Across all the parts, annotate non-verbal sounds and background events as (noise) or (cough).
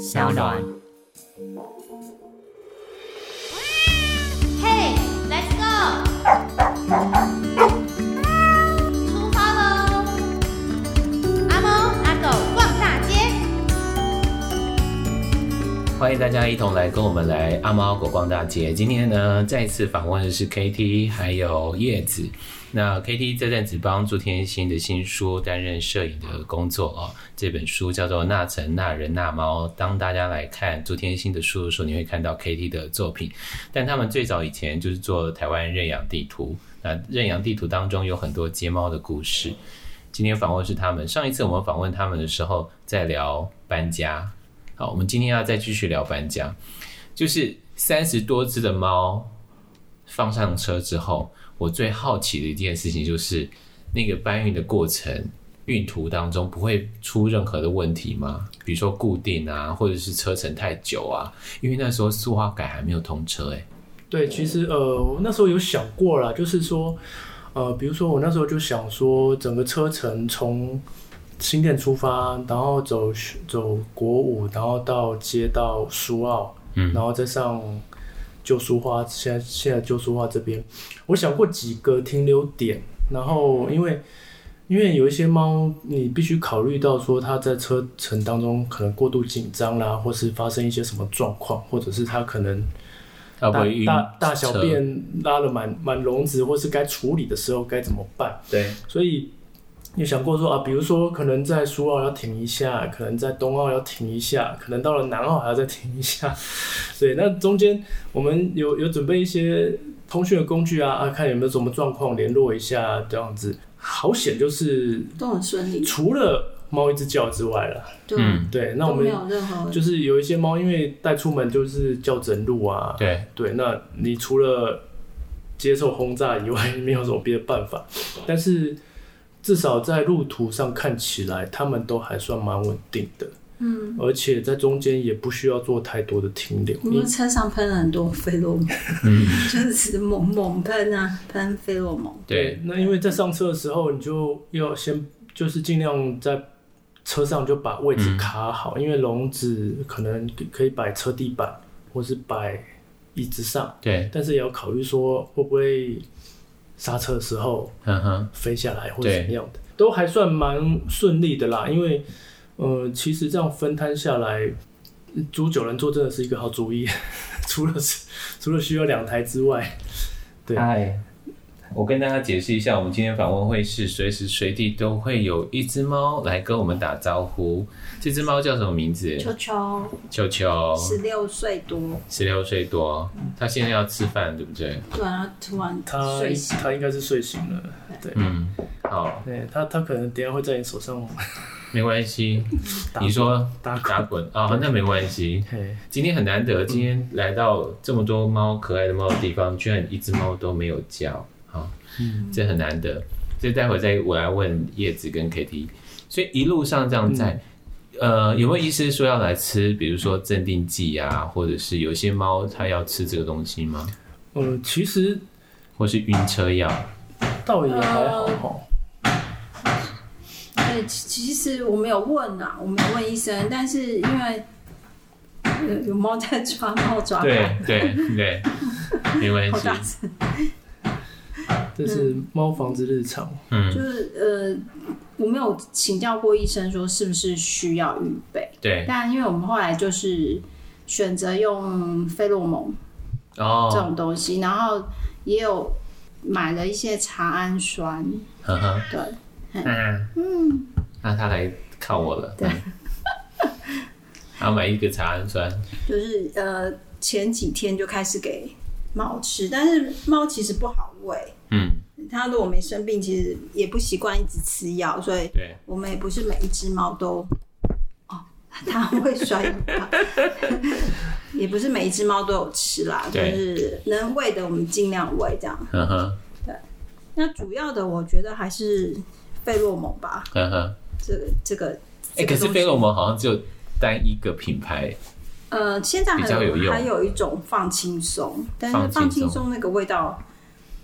小暖。欢迎大家一同来跟我们来阿猫阿狗逛大街。今天呢，再次访问的是 KT 还有叶子。那 KT 这阵子帮朱天心的新书担任摄影的工作哦，这本书叫做《那城那人那猫》。当大家来看朱天心的书的时候，你会看到 KT 的作品。但他们最早以前就是做台湾认养地图，那认养地图当中有很多街猫的故事。今天访问是他们。上一次我们访问他们的时候，在聊搬家。好，我们今天要再继续聊搬家，就是三十多只的猫放上车之后。我最好奇的一件事情就是，那个搬运的过程，运途当中不会出任何的问题吗？比如说固定啊，或者是车程太久啊？因为那时候塑化改还没有通车，哎。对，其实呃，我那时候有想过啦，就是说，呃，比如说我那时候就想说，整个车程从新店出发，然后走走国五，然后到街道苏澳，嗯，然后再上。旧书花，现在现在旧书花这边，我想过几个停留点，然后因为因为有一些猫，你必须考虑到说它在车程当中可能过度紧张啦，或是发生一些什么状况，或者是它可能大大大小便拉了满满笼子，或是该处理的时候该怎么办？对，所以。你想过说啊，比如说可能在苏澳要停一下，可能在东澳要停一下，可能到了南澳还要再停一下。(laughs) 对，那中间我们有有准备一些通讯的工具啊，啊，看有没有什么状况联络一下这样子。好险就是都很顺利，除了猫一直叫之外了。嗯，对，那我们就是有一些猫，因为带出门就是叫整路啊。对对，那你除了接受轰炸以外，(laughs) 没有什么别的办法，但是。至少在路途上看起来，他们都还算蛮稳定的。嗯，而且在中间也不需要做太多的停留。我们车上喷了很多费洛蒙，嗯，就是猛猛喷啊，喷费洛蒙。对，那因为在上车的时候，你就要先就是尽量在车上就把位置卡好，嗯，因为笼子可能可以摆车地板或是摆椅子上。对，但是也要考虑说会不会。刹车的时候，嗯哼，飞下来或者怎么样的，都还算蛮顺利的啦。因为，呃，其实这样分摊下来，租九人座真的是一个好主意。(laughs) 除了除了需要两台之外，对。我跟大家解释一下，我们今天访问会是随时随地都会有一只猫来跟我们打招呼。这只猫叫什么名字？球球。球球。十六岁多。十六岁多，它现在要吃饭，对不对？对啊，突然睡醒。它应该是睡醒了。对，嗯，好。对，它它可能等下会在你手上。没关系，(laughs) 你说打打滚啊、哦，那没关系。今天很难得，今天来到这么多猫可爱的猫的地方，居然一只猫都没有叫。好，嗯，这很难得，所以待会再我来问叶子跟 KT，所以一路上这样在，嗯、呃，有没有医师说要来吃，比如说镇定剂啊，或者是有些猫它要吃这个东西吗？嗯、呃，其实或是晕车药，倒也还好。对，其实我没有问啊，我没有问医生，但是因为有猫在抓猫抓，对对对，没关系。(laughs) 这是猫房子日常，嗯，就是呃，我没有请教过医生说是不是需要预备，对，但因为我们后来就是选择用费洛蒙哦。这种东西，然后也有买了一些茶氨酸，呵呵，对，嗯。嗯，那他来靠我了，对，然后买一个茶氨酸，就是呃前几天就开始给猫吃，但是猫其实不好喂。嗯，它如果没生病，其实也不习惯一直吃药，所以我们也不是每一只猫都哦，它会摔，(laughs) 也不是每一只猫都有吃啦，就是能喂的我们尽量喂这样。嗯哼，对。那主要的我觉得还是费洛蒙吧。嗯哼，这个这个，哎，可是费洛蒙好像只有单一个品牌。呃，现在还有还有一种放轻松，但是放轻松那个味道。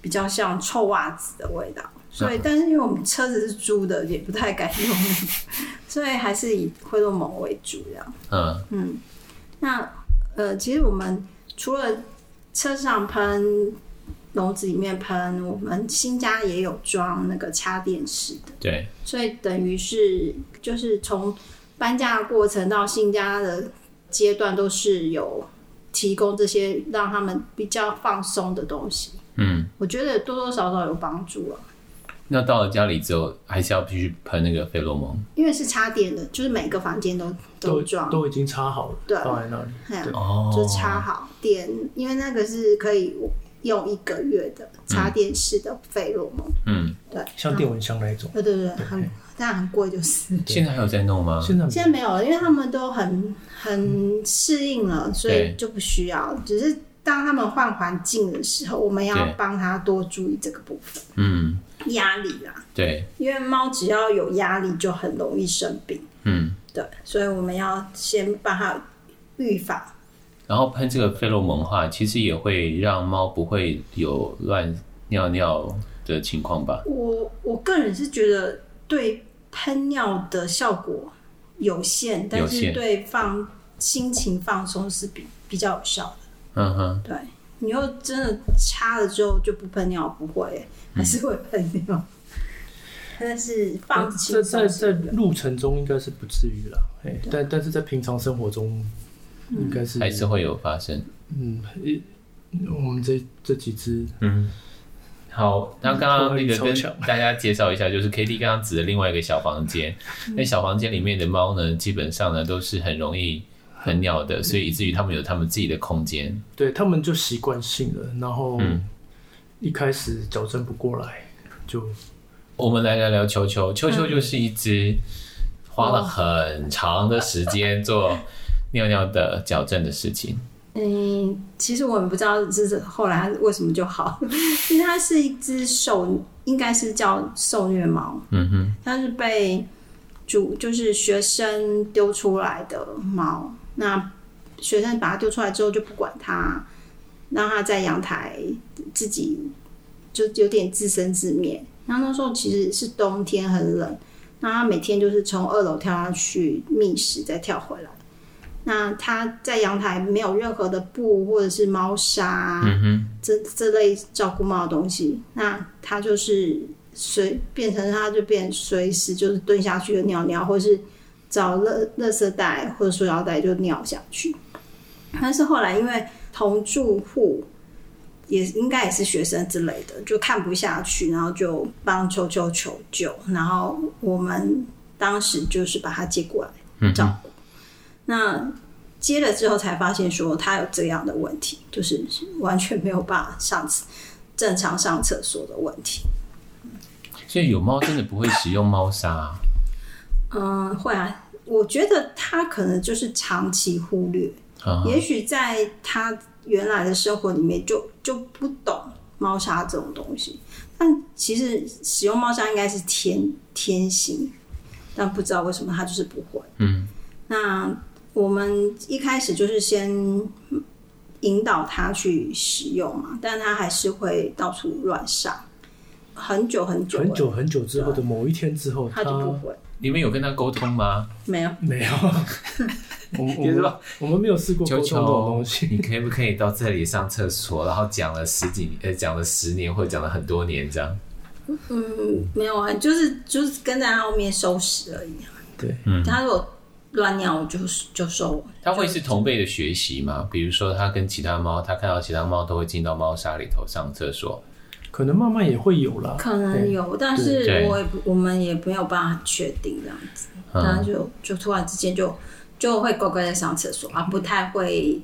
比较像臭袜子的味道，所以但是因为我们车子是租的，也不太敢用，(laughs) 所以还是以灰洛蒙为主这样。嗯嗯，那呃，其实我们除了车上喷。笼子里面喷，我们新家也有装那个插电式的，对，所以等于是就是从搬家的过程到新家的阶段，都是有提供这些让他们比较放松的东西。嗯，我觉得多多少少有帮助了。那到了家里之后，还是要必须喷那个费洛蒙，因为是插电的，就是每个房间都都装，都已经插好了，对，放在那里，对，就插好电，因为那个是可以。用一个月的插电式的费洛蒙，嗯，对，像电蚊香那一种，对对对，很但很贵，就是。现在还有在弄吗？现在现在没有了，因为他们都很很适应了，所以就不需要。只是当他们换环境的时候，我们要帮他多注意这个部分。嗯，压力啦，对，因为猫只要有压力就很容易生病。嗯，对，所以我们要先帮他预防。然后喷这个费洛蒙的话，其实也会让猫不会有乱尿尿的情况吧？我我个人是觉得对喷尿的效果有限，但是对放心情放松是比比较有效的。嗯哼，对，你又真的插了之后就不喷尿，不会，还是会喷尿。嗯、但是放在在在路程中应该是不至于啦，对但但是在平常生活中。应该是还是会有发生。嗯，我们这这几只，嗯，好，那刚刚那个跟大家介绍一下，就是 KT 刚刚指的另外一个小房间。那小房间里面的猫呢，基本上呢都是很容易喷尿的，所以以至于他们有他们自己的空间。对，他们就习惯性了，然后一开始矫正不过来，就我们来聊聊球球。球球就是一只花了很长的时间做。尿尿的矫正的事情，嗯，其实我们不知道这是后来为什么就好，(laughs) 因为它是一只受，应该是叫受虐猫，嗯哼，它是被主就是学生丢出来的猫，那学生把它丢出来之后就不管它，让它在阳台自己就有点自生自灭，然后那时候其实是冬天很冷，那它每天就是从二楼跳下去觅食，再跳回来。那他在阳台没有任何的布或者是猫砂，这这类照顾猫的东西，那他就是随变成他就变随时就是蹲下去就尿尿，或者是找垃垃圾袋或者塑料袋就尿下去。但是后来因为同住户也应该也是学生之类的，就看不下去，然后就帮球球求救，然后我们当时就是把他接过来照顾。嗯那接了之后才发现说他有这样的问题，就是完全没有办法上正常上厕所的问题。所以有猫真的不会使用猫砂啊？嗯，会啊。我觉得他可能就是长期忽略，啊、也许在他原来的生活里面就就不懂猫砂这种东西。但其实使用猫砂应该是天天性，但不知道为什么他就是不会。嗯，那。我们一开始就是先引导他去使用嘛，但他还是会到处乱上，很久很久很久很久之后的某一天之后，他就不会。你们有跟他沟通吗？没有，没有。(laughs) 我们我们没有试过沟通这种东西。你可不可以到这里上厕所？然后讲了十几呃，讲了十年或者讲了很多年这样。嗯，没有啊，就是就是跟在他后面收拾而已。对，嗯，他如果。乱尿就就收。他会是同辈的学习吗？比如说，他跟其他猫，他看到其他猫都会进到猫砂里头上厕所，可能慢慢也会有了。可能有，但是我也不，我们也没有办法确定这样子。然后就就突然之间就就会乖乖的上厕所啊，不太会。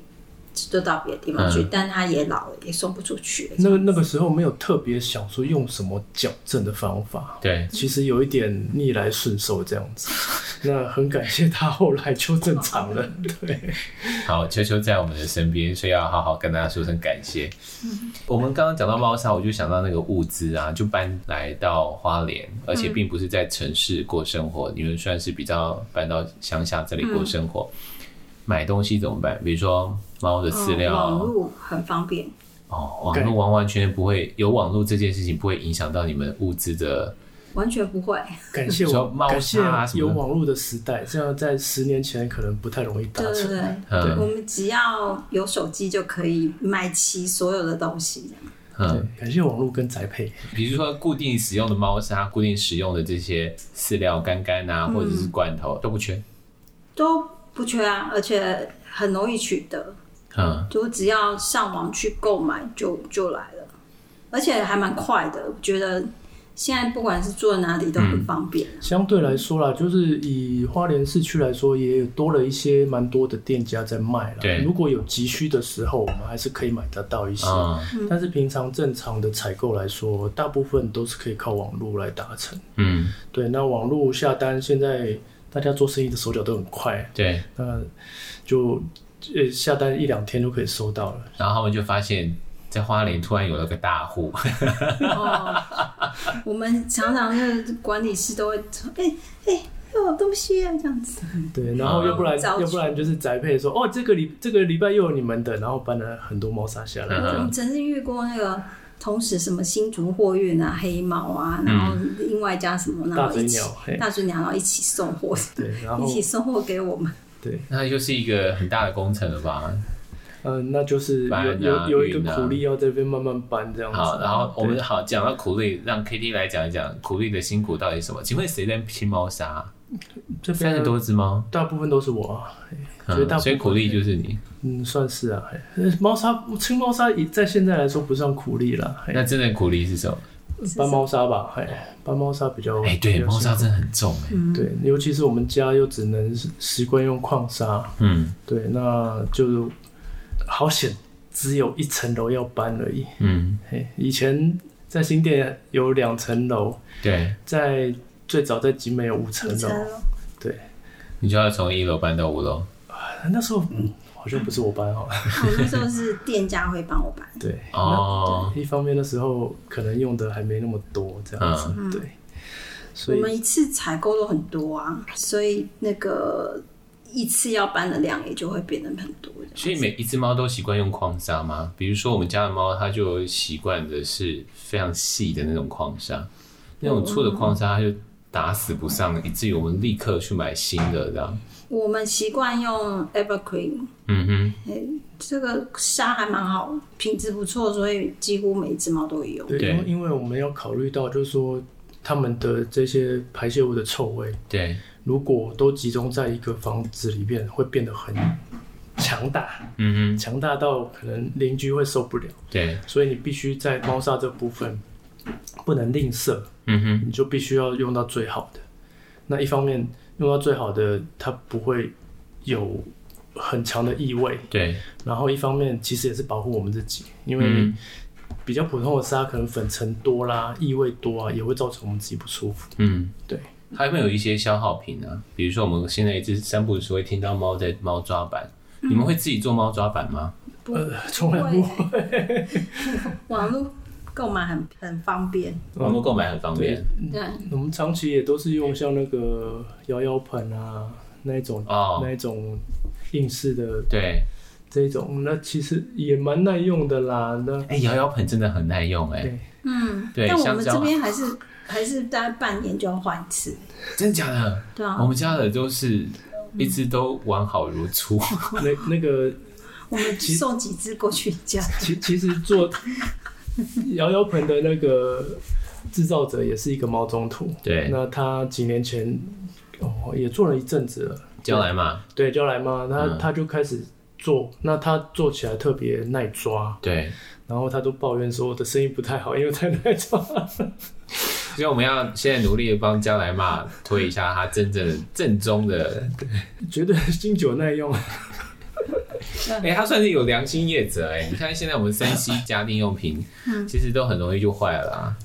就到别的地方去，嗯、但他也老了，也送不出去。那个那个时候没有特别想说用什么矫正的方法，对，其实有一点逆来顺受这样子。(laughs) 那很感谢他后来就正常了。(laughs) 对，好，秋秋在我们的身边，所以要好好跟大家说声感谢。嗯、我们刚刚讲到猫砂，我就想到那个物资啊，就搬来到花莲，而且并不是在城市过生活，嗯、你们算是比较搬到乡下这里过生活。嗯买东西怎么办？比如说猫的饲料，网络很方便哦，网络完完全全不会有网络这件事情不会影响到你们物资的。完全不会，感谢我，感谢有网络的时代，这样在十年前可能不太容易达成。对对对，对我们只要有手机就可以买齐所有的东西。嗯，感谢网络跟宅配。比如说固定使用的猫砂、固定使用的这些饲料干干啊，或者是罐头、嗯、都不缺，都不缺啊，而且很容易取得。嗯，就只要上网去购买就就来了，而且还蛮快的，我觉得。现在不管是住在哪里都很方便。嗯。相对来说啦，就是以花莲市区来说，也多了一些蛮多的店家在卖了。对，如果有急需的时候，我们还是可以买得到一些。嗯。但是平常正常的采购来说，大部分都是可以靠网络来达成。嗯。对，那网络下单，现在大家做生意的手脚都很快。对。那就呃下单一两天就可以收到了。然后他们就发现。在花莲突然有了个大户，哦，(laughs) 我们常常那管理室都会说，哎、欸、哎、欸，有东西啊，这样子。(laughs) 对，然后要不然、嗯、要不然就是宅配说，哦，这个礼这个礼拜又有你们的，然后搬了很多猫砂下来。我们曾经遇过那个同时什么新竹货运啊、黑猫啊，然后另外加什么，然后一起大嘴鸟，大嘴鸟，然后一起送货，对，然后 (laughs) 一起送货给我们。对，那就是一个很大的工程了吧？嗯、呃，那就是有、啊、有有一个苦力要这边慢慢搬这样子。好，然后我们好讲到苦力，让 KT 来讲一讲苦力的辛苦到底什么？请问谁在拼猫砂？这三十多只猫，大部分都是我，所以大部分、嗯、所以苦力就是你。嗯，算是啊。猫砂清猫砂，在现在来说不算苦力了。那真的苦力是什么？搬猫砂吧，哎，搬猫砂比较。哎、欸，对，猫砂真的很重哎、嗯。对，尤其是我们家又只能习惯用矿砂。嗯，对，那就。好险，只有一层楼要搬而已。嗯，嘿，以前在新店有两层楼。对，在最早在集美有五层楼。对，你就要从一楼搬到五楼。啊，那时候嗯，好像不是我搬好了。那时候是店家会帮我搬。对哦对，一方面的时候可能用的还没那么多，这样子。嗯、对，所以我们一次采购都很多啊，所以那个。一次要搬的量也就会变得很多。所以每一只猫都习惯用矿砂吗？比如说我们家的猫，它就习惯的是非常细的那种矿砂，那种粗的矿砂它就打死不上，以至于我们立刻去买新的这样。我们习惯用 Evergreen，嗯哼，欸、这个砂还蛮好，品质不错，所以几乎每一只猫都会用。对，因为因为我们要考虑到，就是说它们的这些排泄物的臭味。对。如果都集中在一个房子里面，会变得很强大，嗯哼，强大到可能邻居会受不了。对，所以你必须在猫砂这部分不能吝啬，嗯哼，你就必须要用到最好的。那一方面用到最好的，它不会有很强的异味，对。然后一方面其实也是保护我们自己，因为比较普通的沙可能粉尘多啦、异味多啊，也会造成我们自己不舒服。嗯，对。还会有一些消耗品呢、啊，比如说我们现在一直散步的时候会听到猫在猫抓板、嗯，你们会自己做猫抓板吗？呃，从来不会。(laughs) 网络购买很很方便，网络购买很方便。对，我们长期也都是用像那个摇摇盆啊那一种哦，那一种硬式的对这一种，那其实也蛮耐用的啦。那哎，摇摇盆真的很耐用哎、欸。嗯，对，但我们这边还是。还是大概半年就要换一次，真的假的？对啊，我们家的都是一直都完好如初。(laughs) 那那个，(laughs) 我们送几只过去家。其其实做摇摇盆的那个制造者也是一个猫中土。对，那他几年前哦也做了一阵子了。娇来嘛？对，娇来嘛，他、嗯、他就开始做，那他做起来特别耐抓。对，然后他都抱怨说我的生意不太好，因为太耐抓。(laughs) 所以我们要现在努力的帮将来嘛推一下他真正的正宗的，对，绝对经久耐用。哎、欸，它算是有良心业者哎、欸。你看现在我们三 C (laughs) 家电用品，其实都很容易就坏了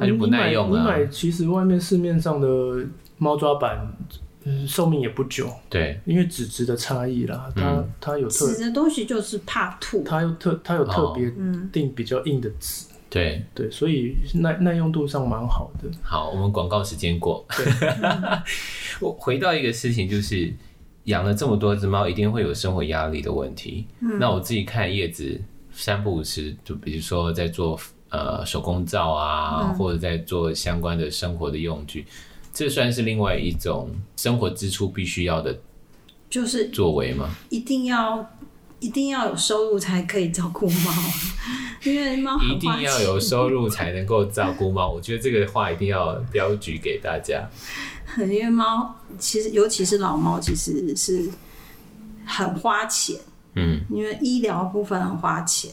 它就不耐用了。你买其实外面市面上的猫抓板，嗯，寿命也不久。对，因为纸质的差异啦，它它有特纸的东西就是怕吐，它有特它有特别定比较硬的纸。对对，所以耐耐用度上蛮好的。好，我们广告时间过。(laughs) 我回到一个事情，就是养了这么多只猫，一定会有生活压力的问题。嗯、那我自己看叶子三不五时，就比如说在做呃手工皂啊，嗯、或者在做相关的生活的用具，这算是另外一种生活支出必须要的，就是作为吗？一定要一定要有收入才可以照顾猫，(laughs) 因为猫一定要有收入才能够照顾猫。我觉得这个话一定要标举给大家。(laughs) 因为猫其实，尤其是老猫，其实是很花钱。嗯，因为医疗部分很花钱，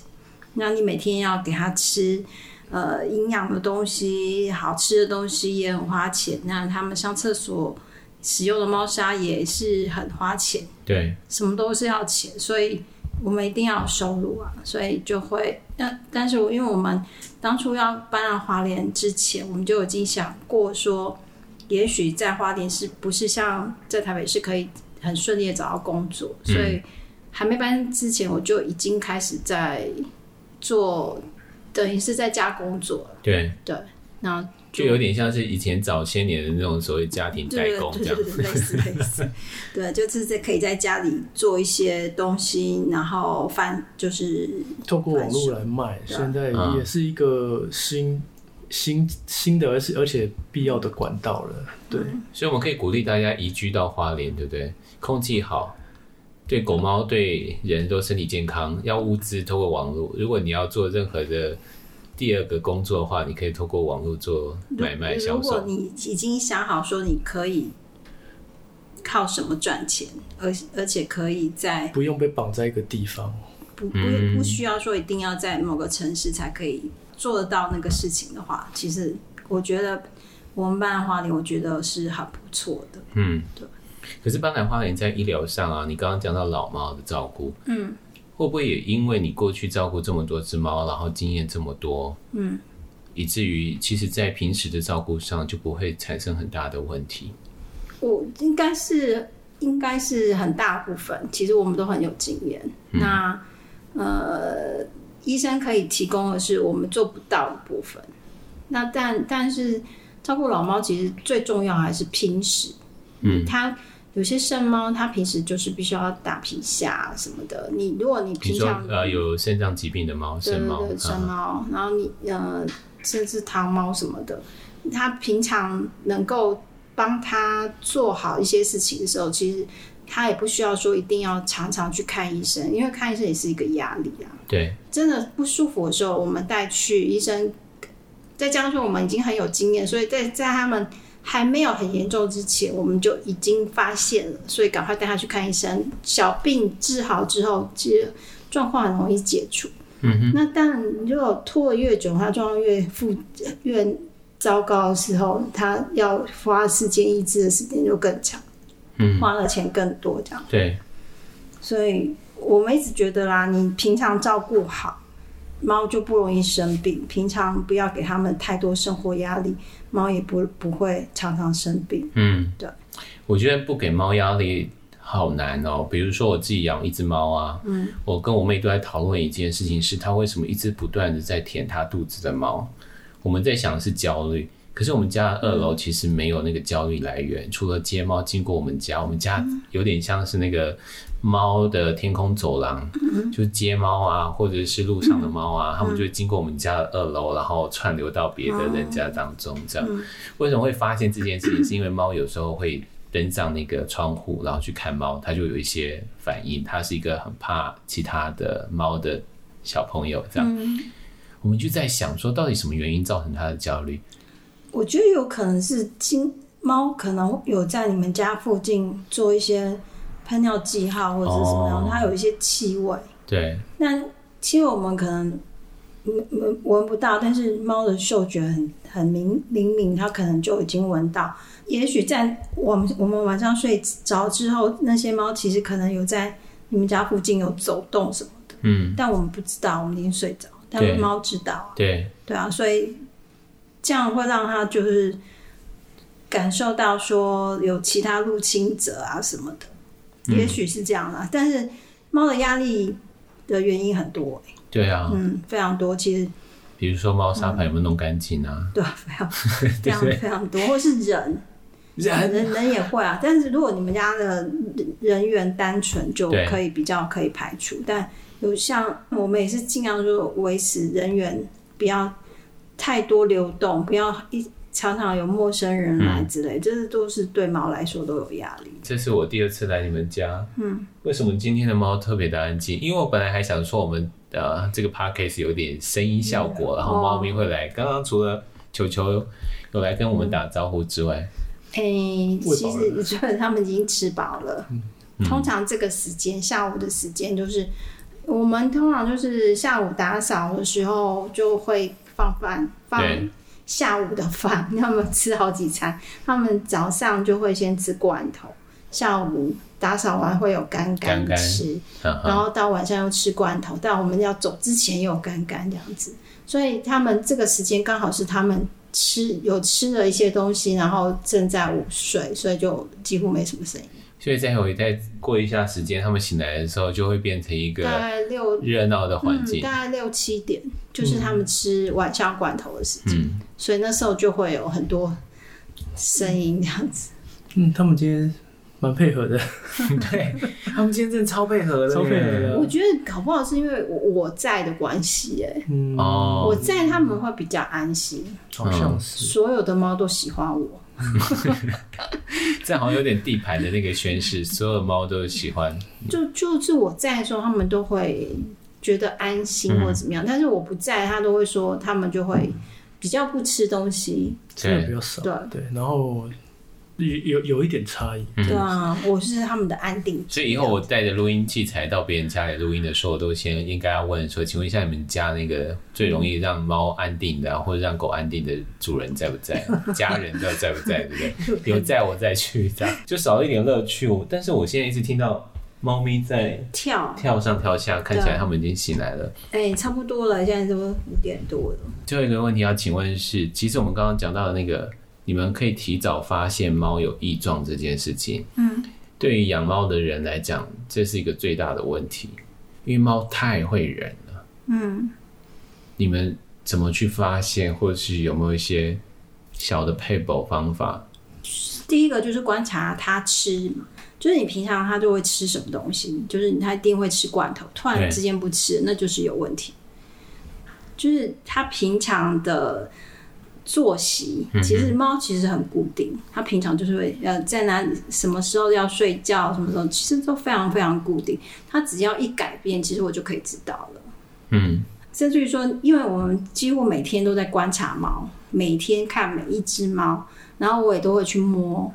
那你每天要给它吃呃营养的东西、好吃的东西也很花钱。那他们上厕所使用的猫砂也是很花钱。对，什么都是要钱，所以我们一定要有收入啊。所以就会，但但是我，因为我们当初要搬到花莲之前，我们就已经想过说。也许在花莲是不是像在台北是可以很顺利的找到工作，嗯，所以还没搬之前我就已经开始在做，等于是在家工作。对对，那就，有点像是以前早些年的那种所谓家庭代工这样，对对对对，类似类似。(laughs) 对，就是在可以在家里做一些东西，然后翻就是透过网络来卖，现在也是一个新。新新的而且而且必要的管道了，对，所以我们可以鼓励大家移居到花莲，对不对？空气好，对狗猫对人都身体健康。要物资透过网络，如果你要做任何的第二个工作的话，你可以透过网络做买卖销售。如果你已经想好说你可以靠什么赚钱，而而且可以在不用被绑在一个地方，不不不需要说一定要在某个城市才可以。做得到那个事情的话，其实我觉得我们班的花莲，我觉得是很不错的。嗯，对。可是搬来花莲在医疗上啊，你刚刚讲到老猫的照顾，嗯，会不会也因为你过去照顾这么多只猫，然后经验这么多，嗯，以至于其实在平时的照顾上就不会产生很大的问题？我应该是应该是很大部分，其实我们都很有经验。嗯。那呃。医生可以提供的是我们做不到的部分，那但但是照顾老猫其实最重要还是平时，嗯，它有些肾猫它平时就是必须要打皮下什么的。你如果你平常呃有肾脏疾病的猫，肾猫肾猫，然后你呃甚至汤猫什么的，它平常能够帮它做好一些事情的时候，其实。它也不需要说一定要常常去看医生，因为看医生也是一个压力啊。对，真的不舒服的时候，我们带去医生。再加上我们已经很有经验，所以在在他们还没有很严重之前，我们就已经发现了，所以赶快带他去看医生。小病治好之后，其实状况很容易解除。嗯哼。那当然，如果拖得越久，他状况越复越糟糕的时候，他要花时间医治的时间就更长。嗯，花的钱更多，这样。对，所以我们一直觉得啦，你平常照顾好猫就不容易生病。平常不要给他们太多生活压力，猫也不不会常常生病。嗯，对。我觉得不给猫压力好难哦。比如说我自己养一只猫啊，嗯，我跟我妹都在讨论一件事情，是它为什么一直不断的在舔它肚子的猫。我们在想的是焦虑。可是我们家二楼其实没有那个焦虑来源，嗯，除了街猫经过我们家，我们家有点像是那个猫的天空走廊，嗯，就是街猫啊，或者是路上的猫啊，嗯，他们就会经过我们家的二楼，然后串流到别的人家当中。这样，嗯，为什么会发现这件事情？是因为猫有时候会登上那个窗户，然后去看猫，它就有一些反应。它是一个很怕其他的猫的小朋友，这样，嗯，我们就在想说，到底什么原因造成它的焦虑？我觉得有可能是金猫可能有在你们家附近做一些喷尿记号，或者是什么样，哦，它有一些气味。对。那其实我们可能闻闻闻不到，但是猫的嗅觉很很灵灵敏，它可能就已经闻到。也许在我们我们晚上睡着之后，那些猫其实可能有在你们家附近有走动什么的。嗯。但我们不知道，我们已经睡着，但猫知道。对。对啊，所以。这样会让它就是感受到说有其他入侵者啊什么的，嗯、也许是这样啦。但是猫的压力的原因很多、欸，对啊，嗯，非常多。其实，比如说猫砂盘有没有弄干净啊？对，非常 (laughs) 非常非常多，或是人人人也会啊，但是如果你们家的人员单纯，就可以比较可以排除。但有像我们也是尽量说维持人员不要太多流动，不要一常常有陌生人来之类，这、是、都是对猫来说都有压力。这是我第二次来你们家，嗯，为什么今天的猫特别的安静？因为我本来还想说我们呃这个 podcast 有点声音效果，嗯、然后猫咪会来。刚、哦、刚除了球球有来跟我们打招呼之外。嗯哎、欸，其实我觉得他们已经吃饱了。通常这个时间，下午的时间，就是我们通常就是下午打扫的时候就会放饭，放下午的饭，(laughs) 他们吃好几餐。他们早上就会先吃罐头，下午打扫完会有干干吃干干，然后到晚上又吃罐头。但我们要走之前又有干干这样子，所以他们这个时间刚好是他们。吃有吃了一些东西，然后正在午睡，所以就几乎没什么声音。所以再回再过一下时间，他们醒来的时候就会变成一个大概六热闹的环境，大概六七点就是他们吃晚上罐头的时间，嗯，所以那时候就会有很多声音这样子。嗯，他们今天。蛮配合的，(laughs) 对，他们今天真的超配合的，超配合的。我觉得搞不好是因为我我在的关系，哎，哦，我在他们会比较安心，好像是。所有的猫都喜欢我，(laughs) 这好像有点地盘的那个宣誓，所有的猫都喜欢。就就是我在的时候，他们都会觉得安心或者怎么样，嗯，但是我不在，他都会说他们就会比较不吃东西，吃的比较少，对对，然后。有有有一点差异，对啊，我是他们的安定。所以以后我带着录音器材到别人家里录音的时候，都先应该要问说，请问一下你们家那个最容易让猫安定的，或者让狗安定的主人在不在？(laughs) 家人在在不在？对不对？有在我再去，这样就少了一点乐趣。但是我现在一直听到猫咪在跳跳上跳下，看起来他们已经醒来了。哎、欸，差不多了，现在都五点多了。最后一个问题要请问是，其实我们刚刚讲到的那个。你们可以提早发现猫有异状这件事情，嗯，对于养猫的人来讲，这是一个最大的问题，因为猫太会忍了，嗯，你们怎么去发现，或者是有没有一些小的配补方法？第一个就是观察它吃嘛，就是你平常它就会吃什么东西，就是它一定会吃罐头，突然之间不吃，那就是有问题，就是它平常的。作息其实猫其实很固定，它平常就是会呃在哪里什么时候要睡觉，什么时候其实都非常非常固定。它只要一改变，其实我就可以知道了。嗯，甚至于说，因为我们几乎每天都在观察猫，每天看每一只猫，然后我也都会去摸，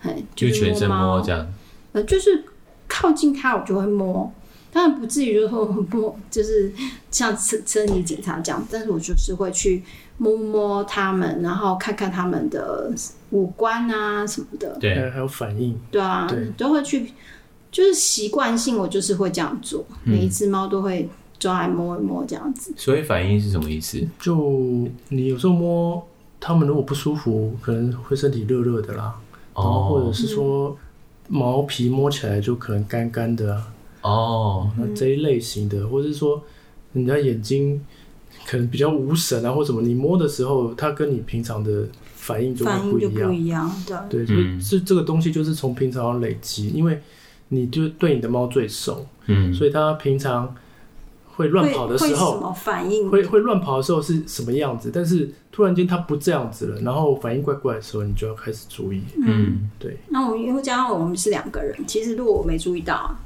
嘿，就是全身摸这样。呃，就是靠近它，我就会摸。当然不至于就是说摸，就是像身身体检查这样，但是我就是会去摸摸它们，然后看看它们的五官啊什么的，对，还有反应，对啊，对，都会去，就是习惯性我就是会这样做，嗯、每一只猫都会抓来摸一摸这样子。所以反应是什么意思？就你有时候摸它们，如果不舒服，可能会身体热热的啦，哦，然后或者是说毛皮摸起来就可能干干的啊。哦，那这一类型的，或者是说，你的眼睛可能比较无神啊，或什么，你摸的时候，它跟你平常的反应就会不一样。不一样，对，对，所以这这个东西就是从平常累积，因为你就对你的猫最熟，嗯，所以它平常会乱跑的时候，什么反应？会会乱跑的时候是什么样子？但是突然间它不这样子了，然后反应怪怪的时候，你就要开始注意。嗯，对。那我因为加上我们是两个人，其实如果我没注意到。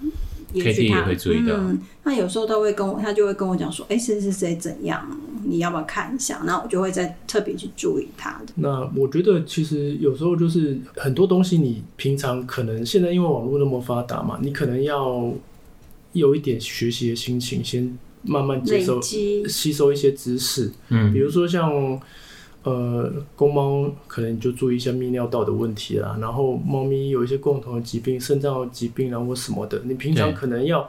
也许他也会注意到，嗯，那有时候他会跟我，他就会跟我讲说，哎、欸，谁谁谁怎样，你要不要看一下？那我就会再特别去注意他的。那我觉得其实有时候就是很多东西，你平常可能现在因为网络那么发达嘛，你可能要有一点学习的心情，先慢慢接受、吸收一些知识。嗯，比如说像。呃，公猫可能你就注意一下泌尿道的问题啦，然后猫咪有一些共同的疾病，肾脏疾病然后或什么的，你平常可能要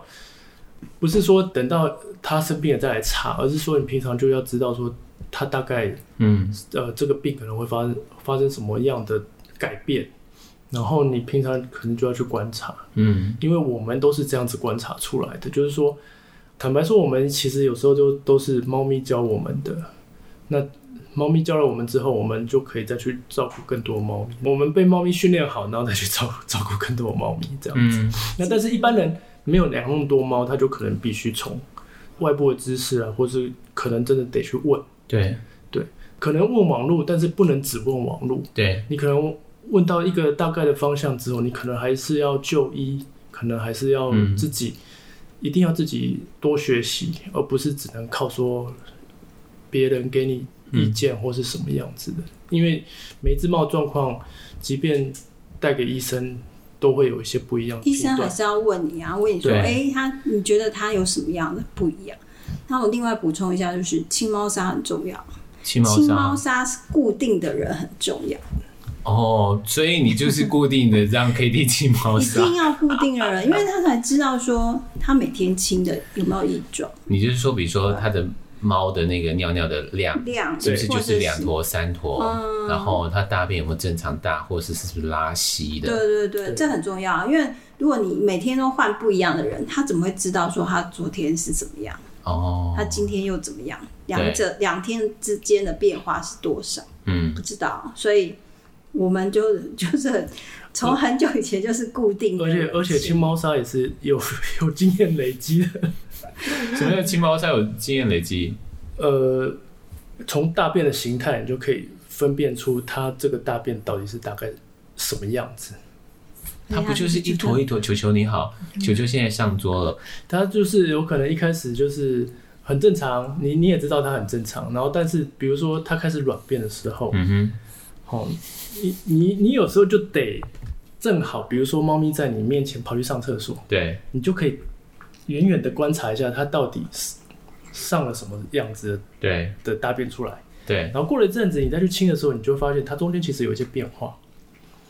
不是说等到它生病了再来查，而是说你平常就要知道说它大概嗯。呃这个病可能会发生发生什么样的改变，然后你平常可能就要去观察，嗯，因为我们都是这样子观察出来的，就是说坦白说，我们其实有时候就都是猫咪教我们的，那。猫咪教了我们之后，我们就可以再去照顾更多猫咪。我们被猫咪训练好，然后再去照照顾更多猫咪，这样子。嗯、那但是一般人没有养那么多猫，他就可能必须从外部的知识啊，或是可能真的得去问。对对，可能问网络，但是不能只问网络。对，你可能问到一个大概的方向之后，你可能还是要就医，可能还是要自己、嗯、一定要自己多学习，而不是只能靠说别人给你意见或是什么样子的。嗯、因为每只猫状况，即便带给医生，都会有一些不一样。医生还是要问你啊，问你说，哎对，他你觉得他有什么样的不一样？那我另外补充一下，就是清猫砂很重要。清猫砂是固定的人很重要。哦，所以你就是固定的让 KT 清猫 (laughs) 砂，一定要固定的人，因为他才知道说他每天清的有没有异状。你就是说，比如说他的猫的那个尿尿的量，量是不是就是两坨三坨？嗯、然后它大便有没有正常大，或者是是不是拉稀的？对对对，对这很重要啊，因为如果你每天都换不一样的人，他怎么会知道说他昨天是怎么样？哦，他今天又怎么样？两者两天之间的变化是多少？嗯，不知道，所以我们就 (laughs) 就是从很久以前就是固定的，而且而且青猫砂也是有 (laughs) 有经验累积的。(laughs) 什么叫青猫砂有经验累积？呃，从大便的形态，你就可以分辨出它这个大便到底是大概什么样子。它不就是一坨一坨？球球你好，球球现在上桌了。它就是有可能一开始就是很正常，你你也知道它很正常。然后，但是比如说它开始软便的时候，嗯哼，哦，你你你有时候就得正好，比如说猫咪在你面前跑去上厕所，对，你就可以远远的观察一下它到底是上了什么样子的对的大便出来，对。然后过了一阵子，你再去清的时候，你就会发现它中间其实有一些变化。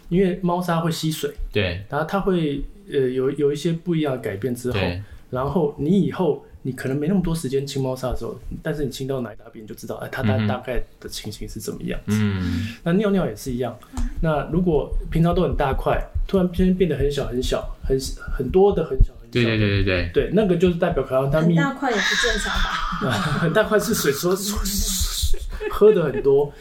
因为猫砂会吸水，对，然后它会呃有有一些不一样的改变之后，对然后你以后你可能没那么多时间清猫砂的时候，但是你清到奶大便，你就知道哎，它大大概的情形是怎么样子。嗯，那尿尿也是一样。那如果平常都很大块，突然间变得很小很小，很很多的很小很小，对对对对对，对，那个就是代表可能它很大块也不正常吧？(laughs) 很大块是水说喝的很多，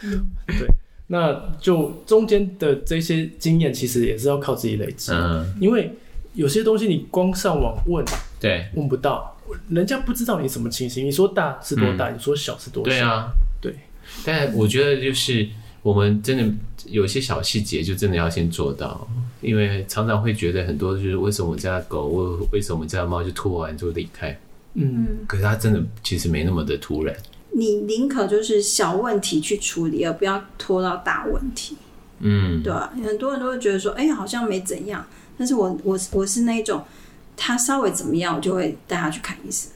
对。那就中间的这些经验，其实也是要靠自己累积。嗯，因为有些东西你光上网问，对，问不到，人家不知道你什么情形。你说大是多大，嗯、你说小是多小。对啊，对。但我觉得就是我们真的有些小细节，就真的要先做到，因为常常会觉得很多就是为什么我家的狗，为为什么我们家的猫就拖完就离开？嗯，可是它真的其实没那么的突然。你宁可就是小问题去处理，而不要拖到大问题。嗯，对啊，很多人都会觉得说，哎、欸，好像没怎样。但是我我我是那种，他稍微怎么样，我就会带他去看医生。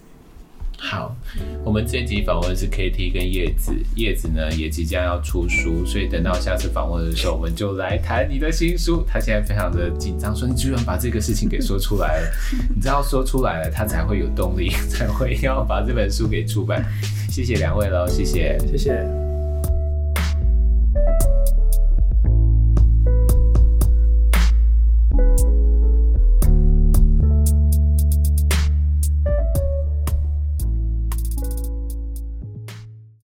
好，我们这集访问是 KT 跟叶子，叶子呢也即将要出书，所以等到下次访问的时候，我们就来谈你的新书。他现在非常的紧张，说你居然把这个事情给说出来了，(laughs) 你知道说出来了，他才会有动力，(laughs) 才会要把这本书给出版。谢谢两位喽，谢谢，谢谢。